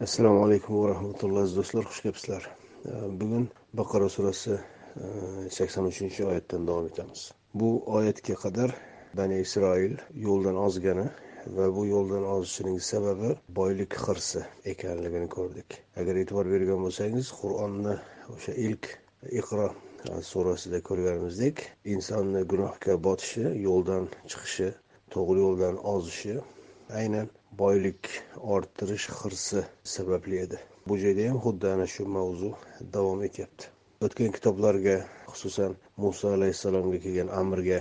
assalomu alaykum va rahmatulloh aziz do'stlar xush kelibsizlar. Bugun baqara surasi e, sakson uchinchi oyatdan davom etamiz. Bu oyatga qadar bani isroil yo'ldan ozgani va bu yo'ldan ozishining sababi boylik hirsi ekanligini ko'rdik. Agar e'tibor bergan bo'lsangiz qur'onni o'sha ilk iqro e, surasida ko'rganimizdek insonni gunohga botishi yo'ldan chiqishi to'g'ri yo'ldan ozishi aynan boylik orttirish hirsi sababli edi. Bu joyda ham xuddi ana shu mavzu davom etyapti. O'tgan kitoblarga xususan muso alayhissalomga kelgan amrga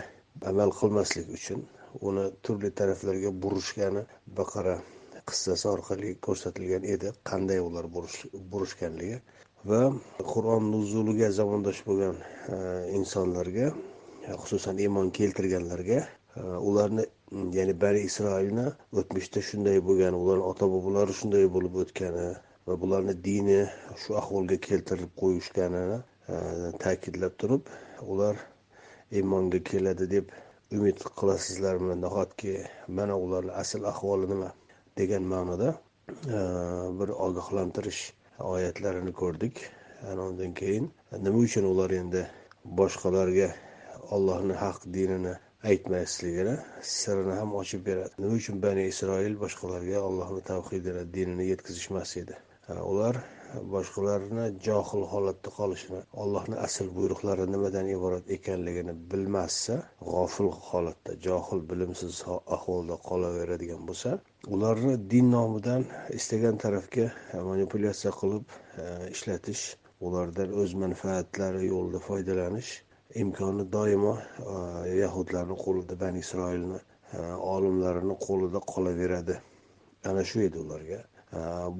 amal qilmaslik uchun uni turli taraflarga burishgani baqara qissasi orqali ko'rsatilgan edi. Qanday ular burishganligi va qur'on nuzuliga zamondosh bo'lgan e, insonlarga xususan iymon keltirganlarga e, ularni ya'ni bani isroilni o'tmishda shunday bo'lgan ularni ota bobolari shunday bo'lib o'tgani va bularni dini shu ahvolga keltirib qo'yishganini e, ta'kidlab turib ular iymonga keladi deb umid qilasizlarmi nahotki mana ularni asl ahvoli nima degan ma'noda e, bir ogohlantirish oyatlarini ko'rdik ana undan keyin e, nima uchun ular endi boshqalarga ollohni haq dinini aytmasligini sirini ham ochib beradi. Nima uchun bani isroil boshqalarga allohni tavhidini dinini yetkazishmas edi? Ular boshqalarni johil holatda qolishini allohni asl buyruqlari nimadan iborat ekanligini bilmassa g'ofil holatda johil bilimsiz ahvolda qolaveradigan bo'lsa ularni din nomidan istagan tarafga manipulyatsiya qilib e, ishlatish ulardan o'z manfaatlari yo'lida foydalanish imkoni doimo e, yahudlarni qo'lida bani isroilni e, olimlarini qo'lida qolaveradi. Ana shu edi ularga. E,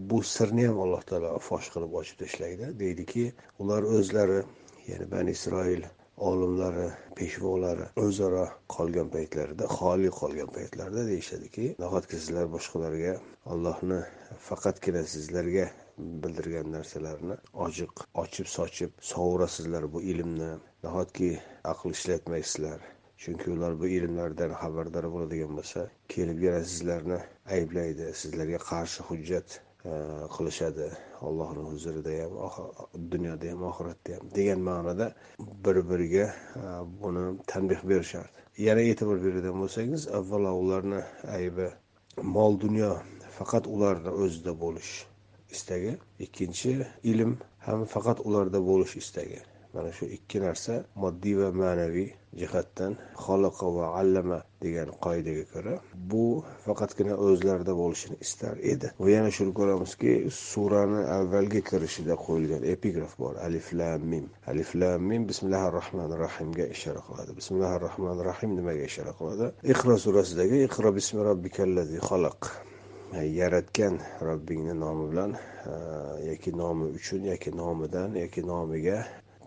bu sirni ham alloh taolo fosh qilib ochib tashlaydi deydiki ular o'zlari ya'ni bani isroil olimlari peshvolari o'zaro qolgan paytlarida xoli qolgan paytlarida deyishadiki nahotki sizlar boshqalarga allohni faqatgina sizlarga bildirgan narsalarni ochiq ochib sochib sovurasizlar bu ilmni. Nahotki aql ishlatmaysizlar? Chunki ular bu ilmlardan xabardor bo'ladigan bo'lsa kelib yana sizlarni ayblaydi sizlarga qarshi hujjat e, qilishadi. Allohni huzurida ham dunyoda ham oxiratda ham degan ma'noda bir biriga e, buni tanbeh berishardi. Yana e'tibor beradigan bo'lsangiz avvalo ularni aybi mol dunyo faqat ularni o'zida bo'lish istagi ikkinchi ilm ham faqat ularda bo'lish istagi. Mana shu ikki narsa moddiy va ma'naviy jihatdan xoliqa va allama degan qoidaga ko'ra bu faqatgina o'zlarida bo'lishini istar edi. Va yana shuni ko'ramizki surani avvalgi kirishida qo'yilgan epigraf bor. Alif lam mim. Alif lam mim bismillahi rohmanir rohimga ishora qiladi. Bismillahi rohmanir rohim nimaga ishora qiladi? Iqro surasidagi iqro bismi robbikallazi xalaq. E, yaratgan robbingni nomi bilan e, yoki nomi uchun yoki nomidan yoki nomiga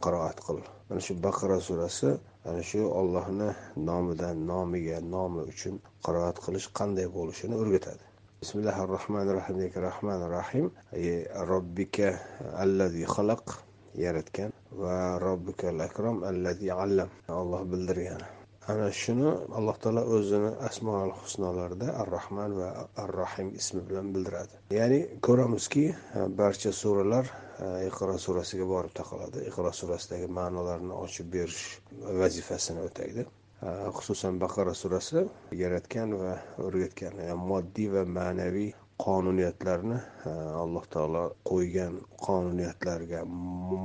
qiroat qil. Mana shu baqara surasi ana shu ollohni nomidan nomiga nomi uchun qiroat qilish qanday bo'lishini o'rgatadi. Bismillahi rohmanir rohim rohmanir rohim robbika allazi xalaq yaratgan va robbikal akrom allazi allam. Alloh bildirgan. Ana shuni alloh taolo o'zini asmoal husnolarida ar rahman va ar rohim ismi bilan bildiradi. Ya'ni ko'ramizki barcha suralar iqro surasiga borib taqaladi. Iqro surasidagi ma'nolarni ochib berish vazifasini o'taydi. Xususan baqara surasi yaratgan va o'rgatgan moddiy va ma'naviy qonuniyatlarni alloh taolo qo'ygan qonuniyatlarga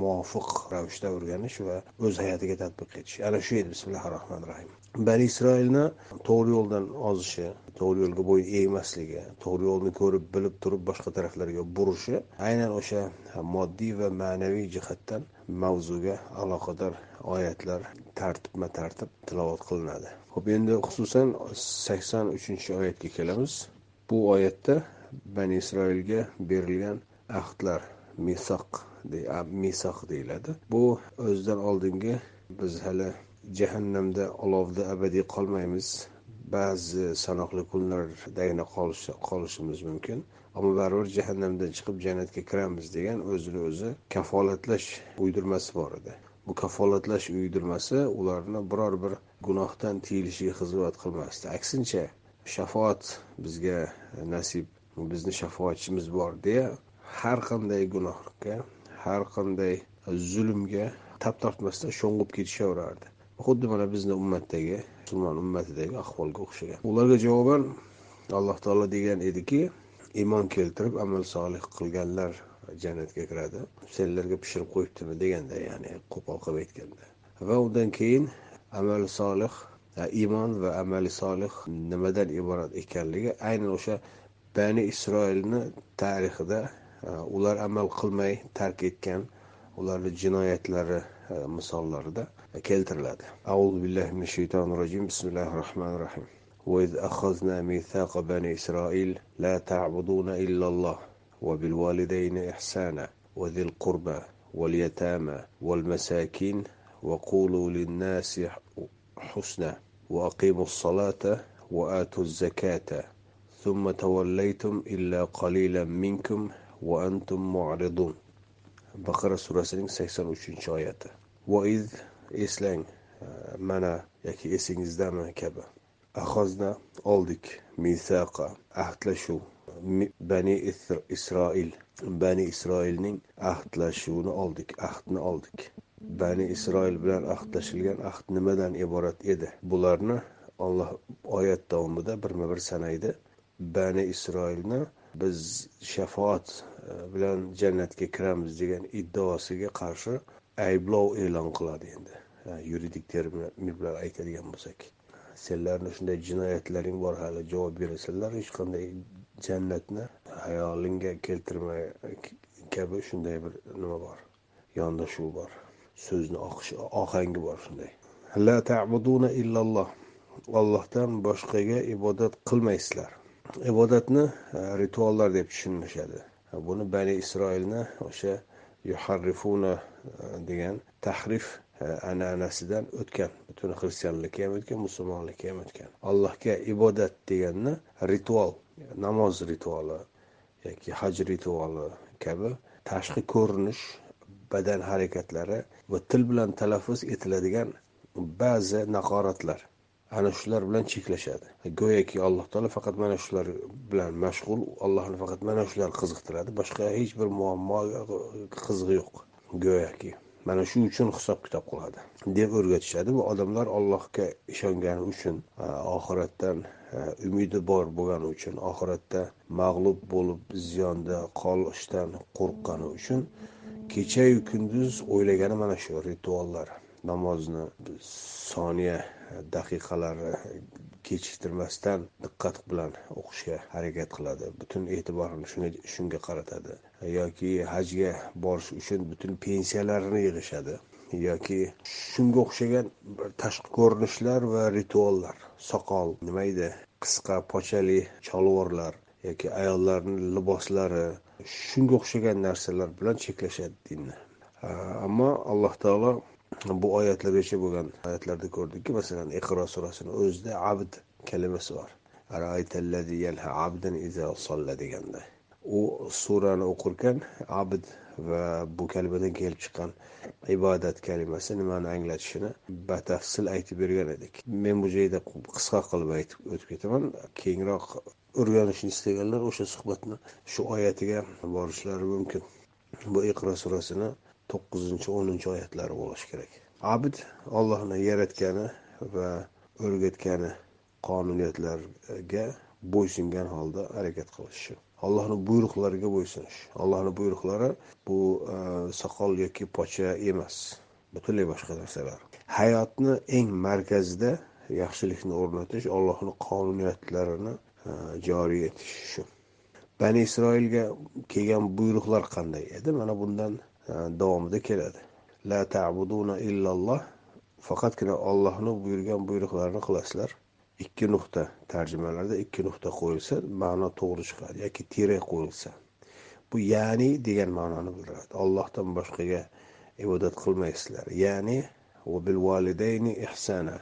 muvofiq ravishda o'rganish va o'z hayotiga tadbiq etish. Ana shu edi bismillahi rohmanir rohim bani isroilni to'g'ri yo'ldan ozishi to'g'ri yo'lga bo'yin egmasligi to'g'ri yo'lni ko'rib bilib turib boshqa taraflarga burishi aynan o'sha moddiy va ma'naviy jihatdan mavzuga aloqador oyatlar tartibma tartib tilovat qilinadi. Ho'p endi xususan sakson uchinchi oyatga kelamiz. Bu oyatda bani isroilga berilgan ahdlar misoq misoq deyiladi. Bu o'zidan oldingi biz hali jahannamda olovda abadiy qolmaymiz. Ba'zi sanoqli kunlardagina qolishimiz mumkin. Ammo baribir jahannamdan chiqib jannatga kiramiz degan o'zini o'zi kafolatlash uydirmasi bor edi. Bu kafolatlash uydirmasi ularni biror bir gunohdan tiyilishiga xizmat qilmasdi. Aksincha shafoat bizga nasib bizni shafoatchimiz bor deya har qanday gunohga har qanday zulmga tap tortmasdan sho'ng'ib ketishaverardi. Xuddi mana bizni ummatdagi musulmon ummatidagi ahvolga o'xshagan. Ularga javoban alloh taolo degan ediki iymon keltirib amal solih qilganlar jannatga kiradi. Senlarga pishirib qo'yibdimi deganda ya'ni qo'pol qilib aytganda. Va undan keyin amal solih iymon va amali solih nimadan iborat ekanligi aynan o'sha bani isroilni tarixida ular amal qilmay tark etgan ularni jinoyatlari misollarida keltiriladi auzu billahi minash shaytonir rojim bismillahi rohmanir rohim وإذ أخذنا ميثاق بني إسرائيل لا تعبدون إلا الله وبالوالدين إحسانا وذي القربى واليتامى والمساكين وقولوا للناس حسنا وأقيموا الصلاة وآتوا الزكاة ثم توليتم إلا قليلا منكم وأنتم معرضون بقرة سورة 83 oyati وإذ eslang mana yoki esingizdami kabi ahozna oldik misaqa ahdlashuv bani isroil bani isroilning ahdlashuvini oldik ahdni oldik bani isroil bilan ahdlashilgan ahd nimadan iborat edi bularni olloh oyat davomida birma bir sanaydi bani isroilni biz shafoat e, bilan jannatga kiramiz degan iddaosiga qarshi ayblov e'lon qiladi endi. Yuridik termin bilan aytadigan bo'lsak. Senlarni shunday jinoyatlaring bor hali javob berasanlar hech qanday jannatni hayolingga keltirmay kabi shunday bir nima bor yondashuv bor so'zni ohangi bor shunday. La ta'buduna illalloh. Ollohdan boshqaga ibodat qilmaysizlar. Ibodatni e, rituallar deb tushunishadi e, buni bani isroilni o'sha yuharrifuna e, degan tahrif an'anasidan o'tgan. Butun xristianlikka ham o'tgan musulmonlikka ham o'tgan. Allohga ibodat deganni ritual namoz rituali yoki haj rituali kabi tashqi ko'rinish badan harakatlari va til bilan talaffuz etiladigan ba'zi naqoratlar. Ana shular bilan cheklashadi. E, go'yoki alloh taolo faqat mana shular bilan mashg'ul allohni faqat mana shular qiziqtiradi. Boshqa hech bir muammo qizig'i yo'q. Go'yoki mana shu uchun hisob kitob qiladi. Deb o'rgatishadi. Bu odamlar allohga ishongani uchun e, oxiratdan e, umidi bor bo'lgani uchun oxiratda mag'lub bo'lib ziyonda qolishdan qo'rqqani uchun kechayu kunduz o'ylagani mana shu rituallar. Namozni soniya daqiqalari kechiktirmasdan diqqat bilan o'qishga harakat qiladi. Butun e'tiborini shunga qaratadi. Yoki hajga borish uchun butun pensiyalarini yig'ishadi. Yoki shunga o'xshagan tashqi ko'rinishlar va rituallar soqol nima edi? Qisqa pochali cholvorlar yoki ayollarni liboslari shunga o'xshagan narsalar bilan cheklashadi dinni. Ammo alloh taolo bu oyatlargacha bo'lgan oyatlarda ko'rdikki masalan iqro surasini o'zida abd kalimasi bor deganda u surani o'qirkan abd va bu kalimadan kelib chiqqan ibodat kalimasi nimani anglatishini batafsil aytib bergan edik. Men bu joyda qisqa qilib aytib o'tib ketaman. Keyinroq o'rganishni istaganlar o'sha suhbatni shu oyatiga borishlari mumkin. Bu iqro surasini to'qqizinchi o'ninchi oyatlari bo'lishi kerak. Abid allohni yaratgani va o'rgatgani qonuniyatlarga bo'ysungan holda harakat qilishi. Allohni buyruqlariga bo'ysunish. Allohni buyruqlari bu e, soqol yoki pocha emas butunlay boshqa narsalar. Hayotni eng markazida yaxshilikni o'rnatish allohni qonuniyatlarini e, joriy etish shu. Bani isroilga kelgan buyruqlar qanday edi? Mana bundan davomida keladi. La ta'buduna illalloh. Faqatgina ollohni buyurgan buyruqlarini qilasizlar. Ikki nuqta tarjimalarda ikki nuqta qo'yilsa ma'no to'g'ri chiqadi yoki tire qo'yilsa. Bu ya'ni degan ma'noni bildiradi. Ollohdan boshqaga ibodat qilmaysizlar. Ya'ni bil validayni ihsana.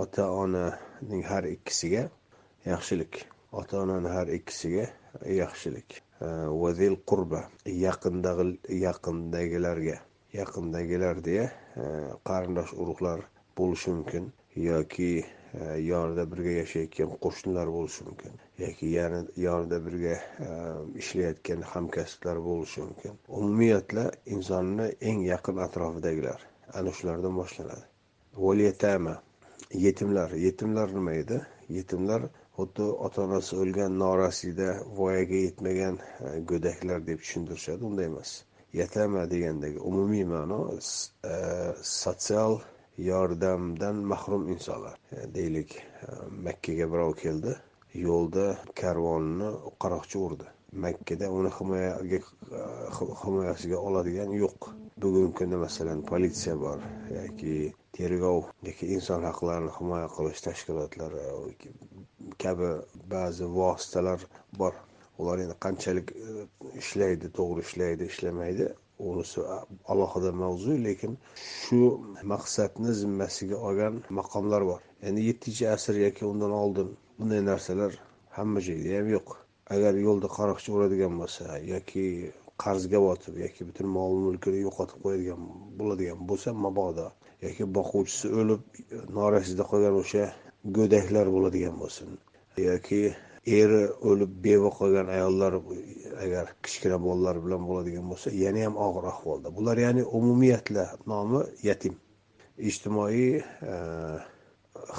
Ota onaning har ikkisiga yaxshilik. Ota onani har ikkisiga yaxshilik. Vazil qurba yaqindagilarga yaqindagilar deya qarindosh urug'lar bo'lishi mumkin yoki yonida birga yashayotgan qo'shnilar bo'lishi mumkin yoki yonida birga ishlayotgan hamkasblar bo'lishi mumkin umumiyatla insonni eng yaqin atrofidagilar ana shulardan boshlanadi yetimlar yetimlar nima edi yetimlar xuddi ota onasi o'lgan norasida voyaga yetmagan e, go'daklar deb tushuntirishadi unday emas. Yatama degandagi umumiy ma'no e, sotsial yordamdan mahrum insonlar. E, deylik makkaga birov keldi yo'lda karvonni qaroqchi urdi. Makkada uni himoyaga himoyasiga oladigan yo'q. Bugungi kunda masalan politsiya bor yoki tergov yoki inson huquqlarini himoya qilish tashkilotlari kabi ba'zi vositalar bor. Ular endi qanchalik e, ishlaydi to'g'ri ishlaydi ishlamaydi unisi alohida mavzu lekin shu maqsadni zimmasiga olgan maqomlar bor. Endi yettinchi asr yoki undan oldin bunday narsalar hamma joyda ham yo'q. Agar yo'lda qaroqchi uradigan bo'lsa yoki qarzga botib yoki butun mol mulkini yo'qotib qo'yadigan bo'ladigan bo'lsa mabodo yoki boquvchisi o'lib norasida qolgan o'sha go'daklar bo'ladigan bo'lsin. Yoki eri o'lib beva qolgan ayollar agar kichkina bolalar bilan bo'ladigan bo'lsa yana ham og'ir ahvolda. Bular ya'ni umumiyatla nomi yatim. Ijtimoiy e,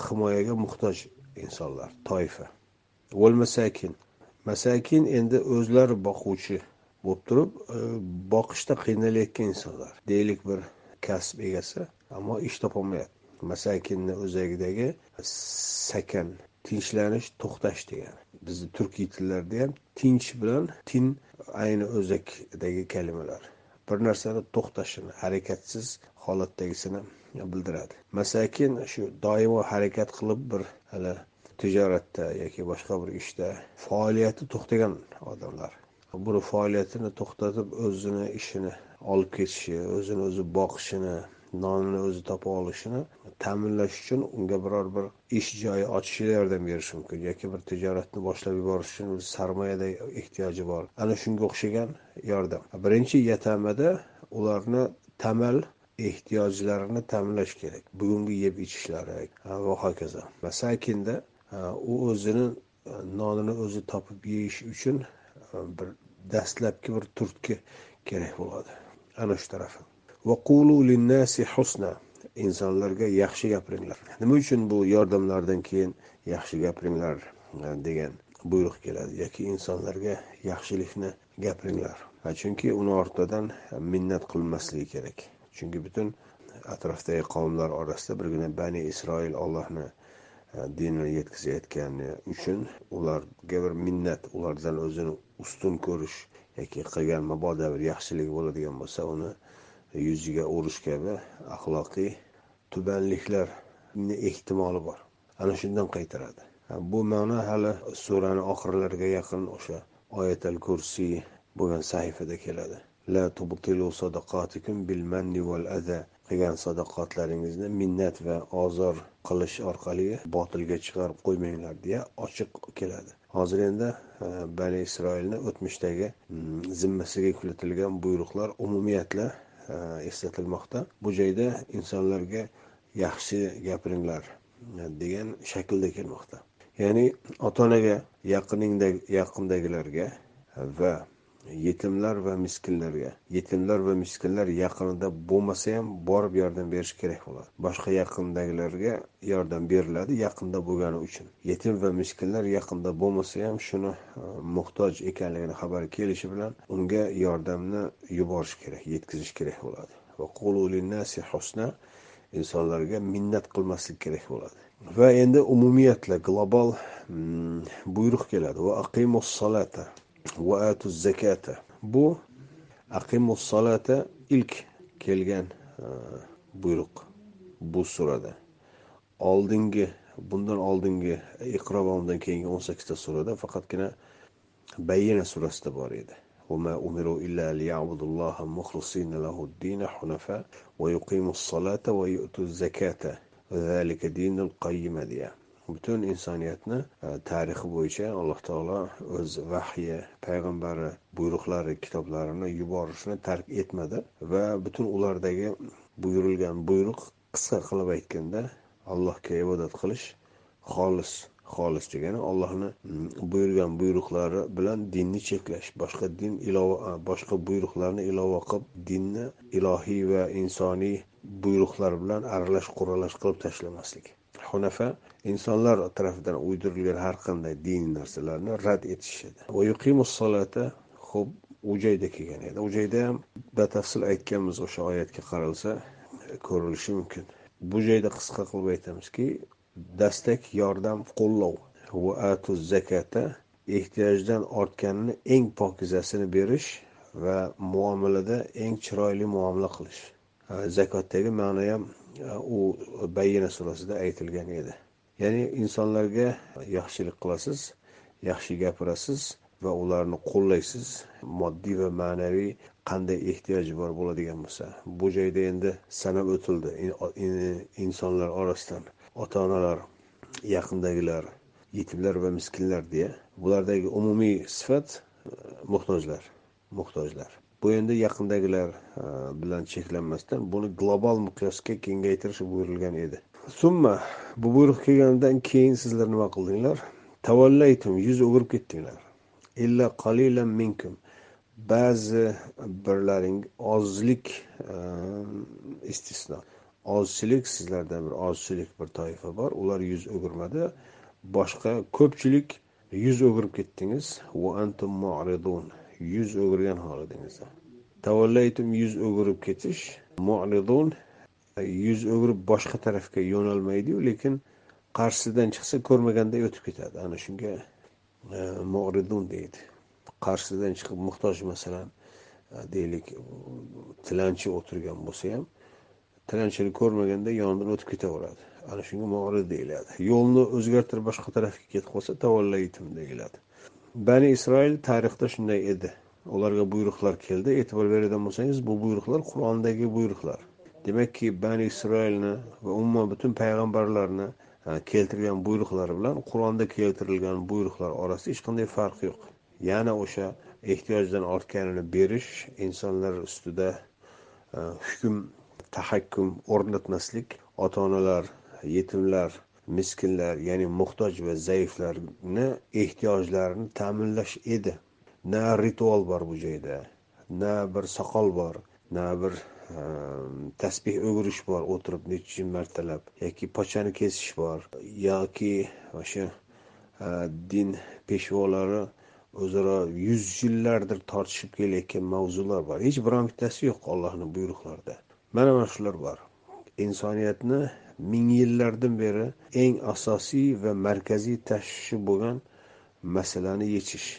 himoyaga muhtoj insonlar toifa. Masakin. Masakin endi o'zlari boquvchi bo'lib turib e, boqishda qiynalayotgan insonlar. Deylik bir kasb egasi ammo ish topolmayapti. Masakinni o'zagidagi sakan tinchlanish to'xtash degani. Bizni turkiy tillarda ham tinch bilan tin ayni o'zakdagi kalimalar. Bir narsani to'xtashini harakatsiz holatdagisini bildiradi. Masakin shu doimo harakat qilib bir hali tijoratda yoki boshqa bir ishda faoliyati to'xtagan odamlar. Buni faoliyatini to'xtatib o'zini ishini olib ketishi o'zini o'zi boqishini nonini o'zi topa olishini ta'minlash uchun unga biror bir ish joyi ochishga yordam berishi mumkin yoki bir tijoratni boshlab yuborish uchun sarmoyada ehtiyoji bor. Ana shunga o'xshagan yordam. Birinchi yatamada ularni tamal ehtiyojlarini ta'minlash kerak. Bugungi yeb ichishlari va hokazo. Masakinda u o'zini nonini o'zi topib yeyish uchun bir dastlabki bir turtki kerak bo'ladi. Ana shu tarafi husna. Insonlarga yaxshi gapiringlar. Nima uchun bu yordamlardan keyin yaxshi gapiringlar e, degan buyruq keladi? Yoki insonlarga yaxshilikni gapiringlar. Chunki uni ortidan minnat qilinmasligi kerak. Chunki butun atrofdagi qavmlar orasida birgina bani isroil ollohni e, dinini yetkazayotgani uchun ularga bir minnat ulardan o'zini ustun ko'rish yoki qilgan mabodo bir yaxshilik bo'ladigan bo'lsa uni yuziga urish kabi axloqiy tubanliklarni ehtimoli bor. Ana shundan qaytaradi. Bu ma'no hali surani oxirlariga yaqin o'sha oyatal kursiy bo'lgan sahifada keladi. La tubtilu sadaqatikum bil manni val adha. Qilgan sadoqatlaringizni minnat va ozor qilish orqali botilga chiqarib qo'ymanglar deya ochiq keladi. Hozir endi e, bani isroilni o'tmishdagi mm, zimmasiga yuklatilgan buyruqlar umumiyatla e, eslatilmoqda. Bu joyda insonlarga yaxshi gapiringlar e, degan shaklda kelmoqda. Ya'ni ota onaga yaqiningdagi yaqindagilarga va yetimlar va miskinlarga. Yetimlar va miskinlar yaqinida bo'lmasa ham borib yordam berish kerak bo'ladi. Boshqa yaqindagilarga yordam beriladi yaqinda bo'lgani uchun. Yetim va miskinlar yaqinda bo'lmasa ham shuni e, muhtoj ekanligini xabari kelishi bilan unga yordamni yuborish kerak yetkazish kerak bo'ladi. Insonlarga minnat qilmaslik kerak bo'ladi. Va endi umumiyatla global mm, buyruq keladi. Va aqimus salata. va atu zakata bu aqimus solata ilk kelgan e, buyruq bu surada oldingi bundan oldingi iqro va undan keyingi o'n sakkizta surada faqatgina bayyina surasida bor edi وما أمروا إلا ليعبدوا الله مخلصين له الدين حنفاء ويقيموا الصلاة ويؤتوا الزكاة وذلك دين القيمة ديا butun insoniyatni e, tarixi bo'yicha alloh taolo o'z vahyi payg'ambari buyruqlari kitoblarini yuborishni tark etmadi va butun ulardagi buyurilgan buyruq qisqa qilib aytganda allohga ibodat qilish xolis xolis degani ollohni mm, buyurgan buyruqlari bilan dinni cheklash boshqa din ilova e, boshqa buyruqlarni ilova qilib dinni ilohiy va insoniy buyruqlar bilan aralash quralash qilib tashlamaslik. Hunafa insonlar tarafidan uydirilgan har qanday diniy narsalarni rad etishadi ho'p u joyda kelgan edi. U joyda ham batafsil aytganmiz o'sha oyatga qaralsa ko'rilishi mumkin. Bu joyda qisqa qilib aytamizki dastak yordam qo'llov va atu zakata ehtiyojdan ortganini eng pokizasini berish va muomalada eng chiroyli muomala qilish. Zakotdagi ma'no ham u bayyina surasida aytilgan edi. Ya'ni insonlarga yaxshilik qilasiz yaxshi gapirasiz va ularni qo'llaysiz. Moddiy va ma'naviy qanday ehtiyoji bor bo'ladigan bo'lsa. Bu joyda endi sanab o'tildi. Insonlar orasidan ota onalar yaqindagilar yetimlar va miskinlar deya bulardagi umumiy sifat e, muhtojlar muhtojlar. Bu endi yaqindagilar e, bilan cheklanmasdan buni global miqyosga kengaytirish buyurilgan edi. Summa bu buyruq kelganidan keyin sizlar nima qildinglar? Tavallaytum yuz o'girib ketdinglar. Illa qalilan minkum. Ba'zi birlaring ozlik e, istisno. Ozchilik sizlardan bir ozchilik bir toifa bor. Ular yuz o'girmadi. Boshqa ko'pchilik yuz o'girib ketdingiz. Va antum mu'ridun. Yuz o'girgan holatingizda tavallaytum yuz o'girib ketish mu'ridun yuz o'girib boshqa tarafga yo'nalmaydiyu lekin qarshisidan chiqsa ko'rmaganday o'tib ketadi. Ana shunga e, mu'ridun deydi. Qarshisidan chiqib muhtoj masalan e, deylik tilanchi o'tirgan bo'lsa ham tilanchini ko'rmaganda yonidan o'tib ketaveradi. Ana shunga morid deyiladi. Yo'lni o'zgartirib boshqa tarafga ketib qolsa tavallaytim deyiladi. Bani isroil tarixda shunday edi. Ularga buyruqlar keldi. E'tibor beradigan bo'lsangiz bu buyruqlar qur'ondagi buyruqlar. Demakki bani isroilni va umuman butun payg'ambarlarni keltirgan buyruqlari bilan qur'onda keltirilgan buyruqlar orasida hech qanday farq yo'q. Yana o'sha ehtiyojdan ortganini berish insonlar ustida hukm tahakkum o'rnatmaslik ota onalar yetimlar miskinlar ya'ni muhtoj va zaiflarni ehtiyojlarini ta'minlash edi. Na ritual bor bu joyda na bir soqol bor na bir ehm, tasbeh o'girish bor o'tirib necha martalab yoki pochani kesish bor yoki o'sha e, din peshvolari o'zaro yuz yillardir tortishib kelayotgan mavzular bor. Hech biron bittasi yo'q ollohni buyruqlarida. Mana mana shular bor. Insoniyatni ming yillardan beri eng asosiy va markaziy tashvishi bo'lgan masalani yechish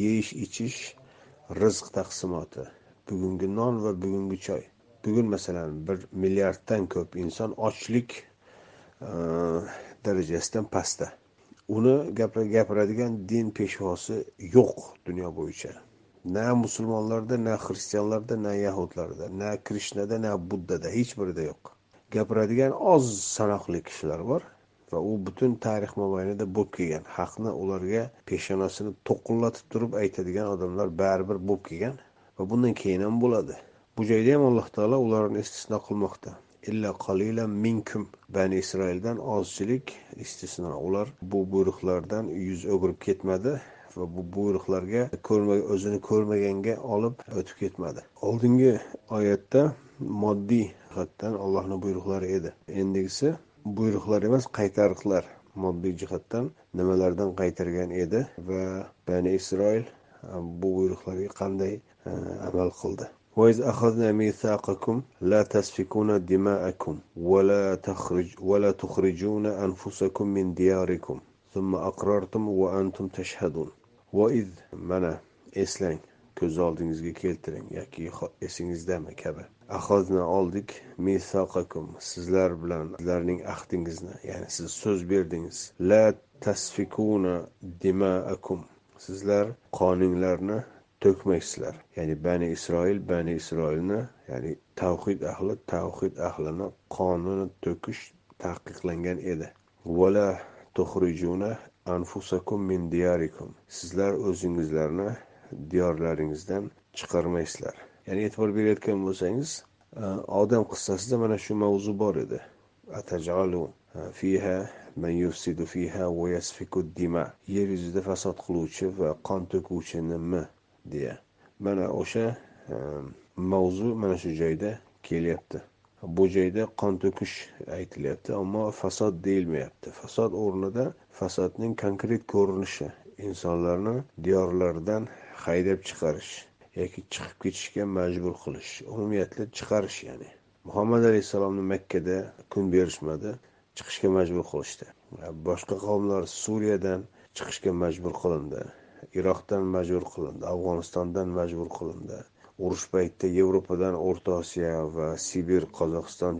yeyish ichish rizq taqsimoti bugungi non va bugungi choy. Bugun masalan bir milliarddan ko'p inson ochlik e, darajasidan pastda. Uni gapiradigan din peshvosi yo'q dunyo bo'yicha. Na musulmonlarda na xristianlarda na yahudlarda na krishnada na buddada hech birida yo'q. Gapiradigan oz sanoqli kishilar bor va u butun tarix mobaynida bo'lib kelgan. Haqni ularga peshonasini to'qillatib turib aytadigan odamlar baribir bo'lib kelgan va bundan keyin ham bo'ladi. Bu joyda ham alloh taolo ularni istisno qilmoqda. Illa qalilan minkum bani isroildan ozchilik istisno. Ular bu buyruqlardan yuz o'girib ketmadi va bu buyruqlarga o'zini ko'rmaganga olib o'tib ketmadi. Oldingi oyatda moddiy jihatdan allohni buyruqlari edi endigisi buyruqlar emas qaytariqlar moddiy jihatdan nimalardan qaytargan edi va bani isroil bu buyruqlarga qanday amal qildi وإذ أخذنا ميثاقكم لا تسفكون دماءكم ولا تخرج ولا تخرجون أنفسكم من دياركم ثم أقررتم وأنتم تشهدون void mana eslang ko'z oldingizga keltiring yoki esingizdami kabi. Ahodni oldik misoqakum sizlar bilan sizlarning ahdingizni ya'ni siz so'z berdingiz. La tasfikuna dimaakum sizlar qoninglarni to'kmaysizlar. Ya'ni bani isroil bani isroilni ya'ni tavhid ahli tavhid ahlini qonini to'kish taqiqlangan edi. Vala tuxrijuna anfusakum min diyarikum sizlar o'zingizlarni diyorlaringizdan chiqarmaysizlar. Ya'ni e'tibor berayotgan bo'lsangiz e, odam qissasida mana shu mavzu bor edi. Atajalu e, fiha man yufsidu fiha va yasfiku dima yer yuzida fasod qiluvchi va qon to'kuvchi nima deya. Mana o'sha e, mavzu mana shu joyda kelyapti. Bu joyda qon to'kish aytilyapti ammo fasod deyilmayapti. Fasod o'rnida fasodning konkret ko'rinishi insonlarni diyorlaridan haydab chiqarish yoki chiqib ketishga majbur qilish. Umumiyatli chiqarish ya'ni. Muhammad alayhissalomni makkada kun berishmadi chiqishga majbur qilishdi. Boshqa qavmlar suriyadan chiqishga majbur qilindi iroqdan majbur qilindi afg'onistondan majbur qilindi. Urush paytida yevropadan o'rta osiyo va sibir qozog'iston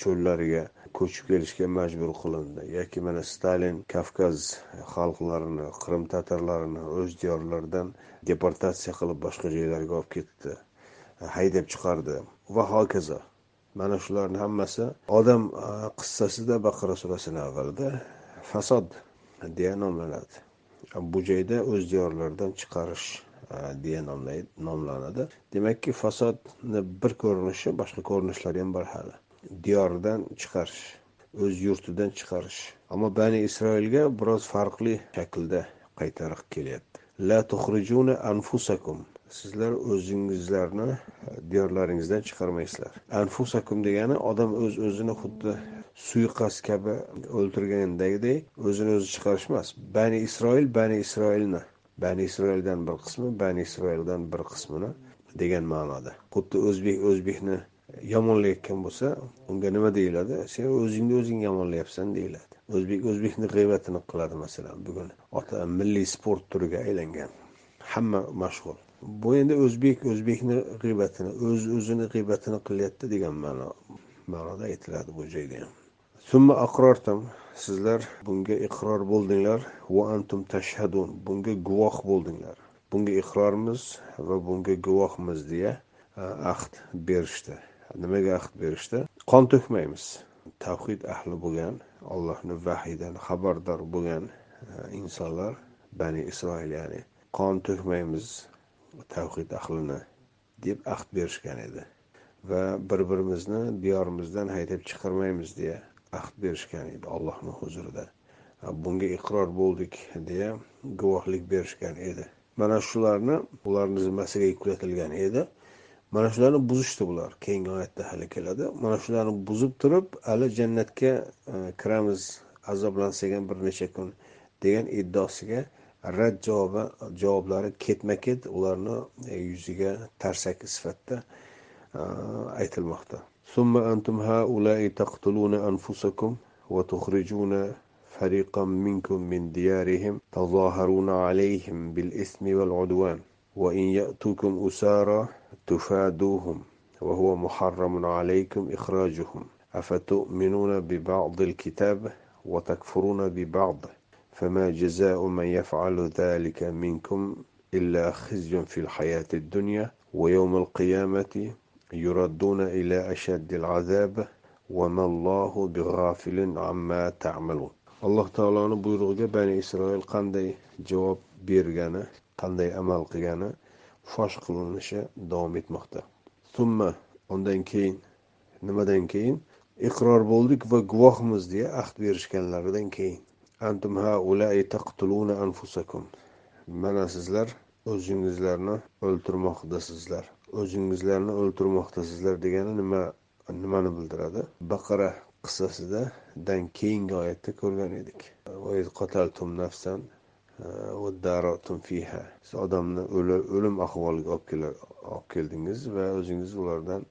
cho'llariga ko'chib kelishga majbur qilindi. Yoki mana stalin kavkaz xalqlarini qrim tatarlarini o'z diyorlaridan deportatsiya qilib boshqa joylarga olib ketdi. Haydab chiqardi. Va hokazo. Mana shularni hammasi odam qissasida baqara surasini avvalida fasod deya nomlanadi. Bu joyda o'z diyorlaridan chiqarish deya nomlanadi. Demakki fasodni bir ko'rinishi boshqa ko'rinishlari ham bor hali. Diyoridan chiqarish o'z yurtidan chiqarish. Ammo bani isroilga biroz farqli shaklda qaytariq kelyapti. La tuxrijuna anfusakum. Sizlar o'zingizlarni diyorlaringizdan chiqarmaysizlar. Anfusakum degani odam o'z öz o'zini xuddi suiqasd kabi o'ldirgandagidek o'zini o'zi chiqarish emas. Bani isroil bani isroilni bani isroildan bir qismi bani isroildan bir qismini degan ma'noda. Xuddi o'zbek o'zbekni yomonlayotgan bo'lsa unga nima deyiladi? Sen o'zingni o'zing yomonlayapsan deyiladi. O'zbek o'zbekni g'iybatini qiladi masalan. Bugun ota milliy sport turiga aylangan. Hamma mashg'ul. Bu endi o'zbek o'zbekni g'iybatini o'z o'zini g'iybatini qilyapti degan ma'no ma'noda aytiladi bu joyda. Ham summa aqrortum sizlar bunga iqror bo'ldinglar. Va antum tashhadun. Bunga guvoh bo'ldinglar. Bunga iqrormiz va bunga guvohmiz deya ahd berishdi. Nimaga ahd berishdi? Qon to'kmaymiz. Tavhid ahli bo'lgan allohni vahiydan xabardor bo'lgan e, insonlar bani isroil ya'ni qon to'kmaymiz tavhid ahlini deb ahd berishgan edi. Va bir birimizni diyorimizdan haydab chiqarmaymiz deya ahd berishgan edi allohni huzurida. Bunga iqror bo'ldik deya guvohlik berishgan edi. Mana shularni ularni zimmasiga yuklatilgan edi. mana shularni buzishdi bular keyingi oyatda hali keladi mana shularni buzib turib hali jannatga e, kiramiz azoblansak ham bir necha kun degan iddaosiga rad javobi javoblari ketma ket ularni e, yuziga tarsaki sifatida e, aytilmoqda ثم أنتم هؤلاء تقتلون أنفسكم وتخرجون فريقا منكم من ديارهم تظاهرون عليهم بالإثم والعدوان وإن يأتوكم أسارى تفادوهم وهو محرم عليكم إخراجهم. أفتؤمنون ببعض الكتاب وتكفرون ببعض؟ فما جزاء من يفعل ذلك منكم إلا خزي في الحياة الدنيا ويوم القيامة يردون إلى أشد العذاب وما الله بغافل عما تعملون. alloh taoloni buyrug'iga bani isroil qanday javob bergani qanday amal qilgani fosh qilinishi davom etmoqda. Summa undan keyin nimadan keyin? Iqror bo'ldik va guvohmiz deya ahd berishganlaridan keyin. Antum taqtuluna anfusakum. Mana sizlar o'zingizlarni o'ltirmoqdasizlar. O'zingizlarni o'ltirmoqdasizlar degani nima nimani bildiradi? Baqara qissasidan keyingi oyatda ko'rgan edik. Nafsan fiha siz odamni o'lim ahvoliga olib keldingiz va o'zingiz ulardan